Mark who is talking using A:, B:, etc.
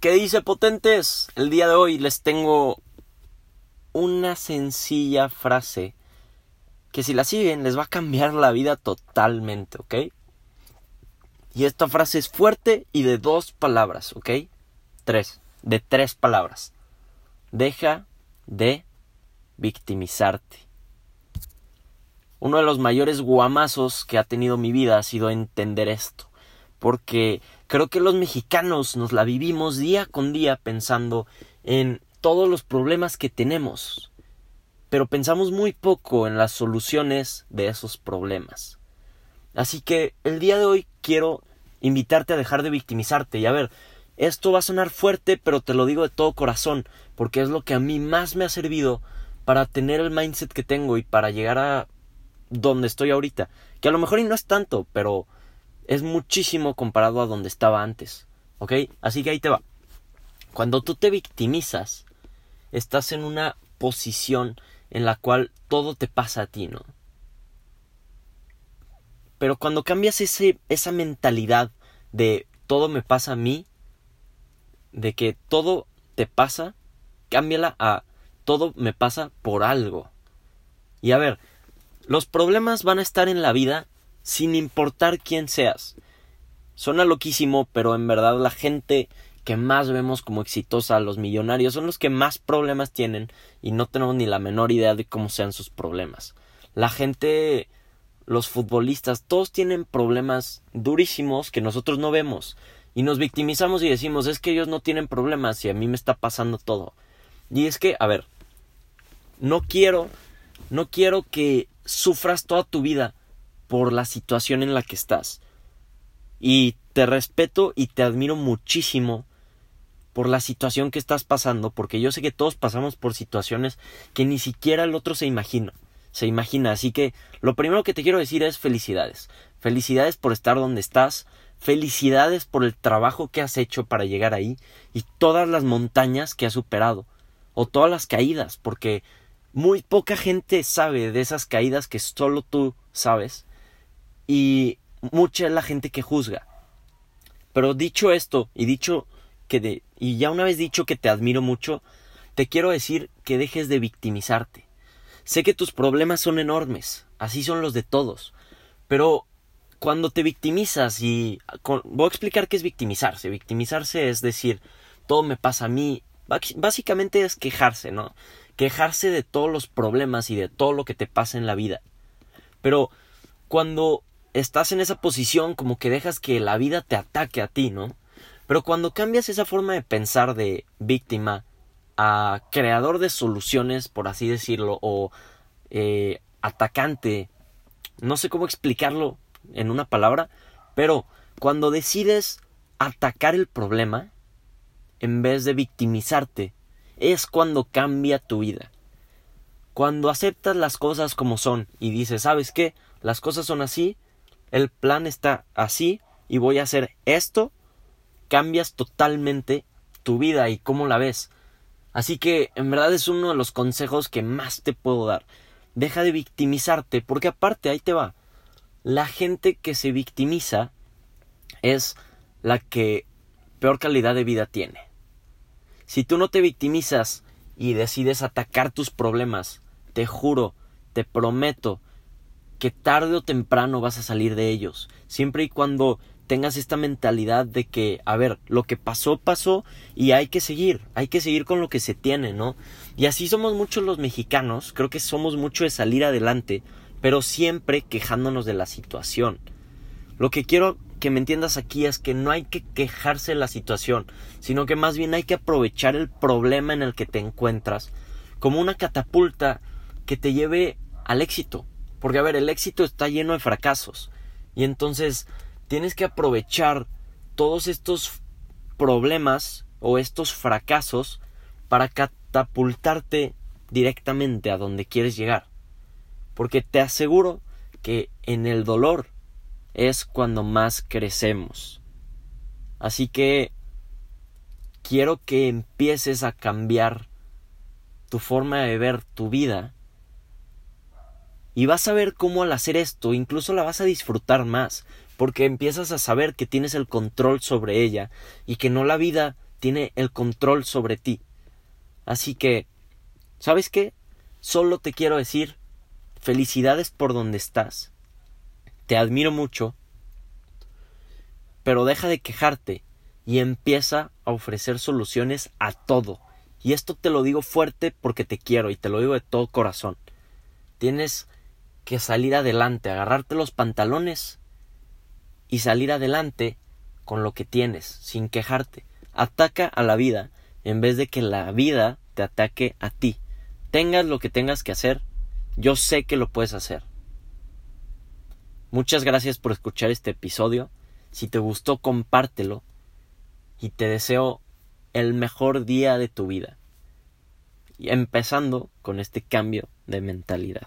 A: ¿Qué dice potentes? El día de hoy les tengo una sencilla frase que si la siguen les va a cambiar la vida totalmente, ¿ok? Y esta frase es fuerte y de dos palabras, ¿ok? Tres, de tres palabras. Deja de victimizarte. Uno de los mayores guamazos que ha tenido mi vida ha sido entender esto porque creo que los mexicanos nos la vivimos día con día pensando en todos los problemas que tenemos, pero pensamos muy poco en las soluciones de esos problemas. Así que el día de hoy quiero invitarte a dejar de victimizarte y a ver, esto va a sonar fuerte, pero te lo digo de todo corazón, porque es lo que a mí más me ha servido para tener el mindset que tengo y para llegar a donde estoy ahorita, que a lo mejor y no es tanto, pero es muchísimo comparado a donde estaba antes. ¿Ok? Así que ahí te va. Cuando tú te victimizas, estás en una posición en la cual todo te pasa a ti, ¿no? Pero cuando cambias ese, esa mentalidad de todo me pasa a mí, de que todo te pasa, cámbiala a todo me pasa por algo. Y a ver, los problemas van a estar en la vida sin importar quién seas. Suena loquísimo, pero en verdad la gente que más vemos como exitosa, los millonarios, son los que más problemas tienen y no tenemos ni la menor idea de cómo sean sus problemas. La gente, los futbolistas, todos tienen problemas durísimos que nosotros no vemos y nos victimizamos y decimos es que ellos no tienen problemas y a mí me está pasando todo. Y es que, a ver, no quiero, no quiero que sufras toda tu vida por la situación en la que estás. Y te respeto y te admiro muchísimo por la situación que estás pasando, porque yo sé que todos pasamos por situaciones que ni siquiera el otro se imagina. Se imagina, así que lo primero que te quiero decir es felicidades. Felicidades por estar donde estás, felicidades por el trabajo que has hecho para llegar ahí y todas las montañas que has superado o todas las caídas, porque muy poca gente sabe de esas caídas que solo tú sabes y mucha es la gente que juzga. Pero dicho esto y dicho que de, y ya una vez dicho que te admiro mucho, te quiero decir que dejes de victimizarte. Sé que tus problemas son enormes, así son los de todos, pero cuando te victimizas y voy a explicar qué es victimizarse. Victimizarse es decir, todo me pasa a mí, básicamente es quejarse, ¿no? Quejarse de todos los problemas y de todo lo que te pasa en la vida. Pero cuando estás en esa posición como que dejas que la vida te ataque a ti, ¿no? Pero cuando cambias esa forma de pensar de víctima a creador de soluciones, por así decirlo, o eh, atacante, no sé cómo explicarlo en una palabra, pero cuando decides atacar el problema, en vez de victimizarte, es cuando cambia tu vida. Cuando aceptas las cosas como son y dices, ¿sabes qué? Las cosas son así, el plan está así y voy a hacer esto, cambias totalmente tu vida y cómo la ves. Así que en verdad es uno de los consejos que más te puedo dar. Deja de victimizarte, porque aparte ahí te va. La gente que se victimiza es la que peor calidad de vida tiene. Si tú no te victimizas y decides atacar tus problemas, te juro, te prometo que tarde o temprano vas a salir de ellos, siempre y cuando tengas esta mentalidad de que, a ver, lo que pasó, pasó y hay que seguir, hay que seguir con lo que se tiene, ¿no? Y así somos muchos los mexicanos, creo que somos mucho de salir adelante, pero siempre quejándonos de la situación. Lo que quiero que me entiendas aquí es que no hay que quejarse de la situación, sino que más bien hay que aprovechar el problema en el que te encuentras como una catapulta que te lleve al éxito, porque, a ver, el éxito está lleno de fracasos. Y entonces tienes que aprovechar todos estos problemas o estos fracasos para catapultarte directamente a donde quieres llegar. Porque te aseguro que en el dolor es cuando más crecemos. Así que quiero que empieces a cambiar tu forma de ver tu vida y vas a ver cómo al hacer esto incluso la vas a disfrutar más, porque empiezas a saber que tienes el control sobre ella y que no la vida tiene el control sobre ti. Así que, ¿sabes qué? Solo te quiero decir felicidades por donde estás. Te admiro mucho, pero deja de quejarte y empieza a ofrecer soluciones a todo. Y esto te lo digo fuerte porque te quiero y te lo digo de todo corazón. Tienes que salir adelante, agarrarte los pantalones y salir adelante con lo que tienes, sin quejarte. Ataca a la vida en vez de que la vida te ataque a ti. Tengas lo que tengas que hacer, yo sé que lo puedes hacer. Muchas gracias por escuchar este episodio. Si te gustó, compártelo. Y te deseo el mejor día de tu vida. Empezando con este cambio de mentalidad.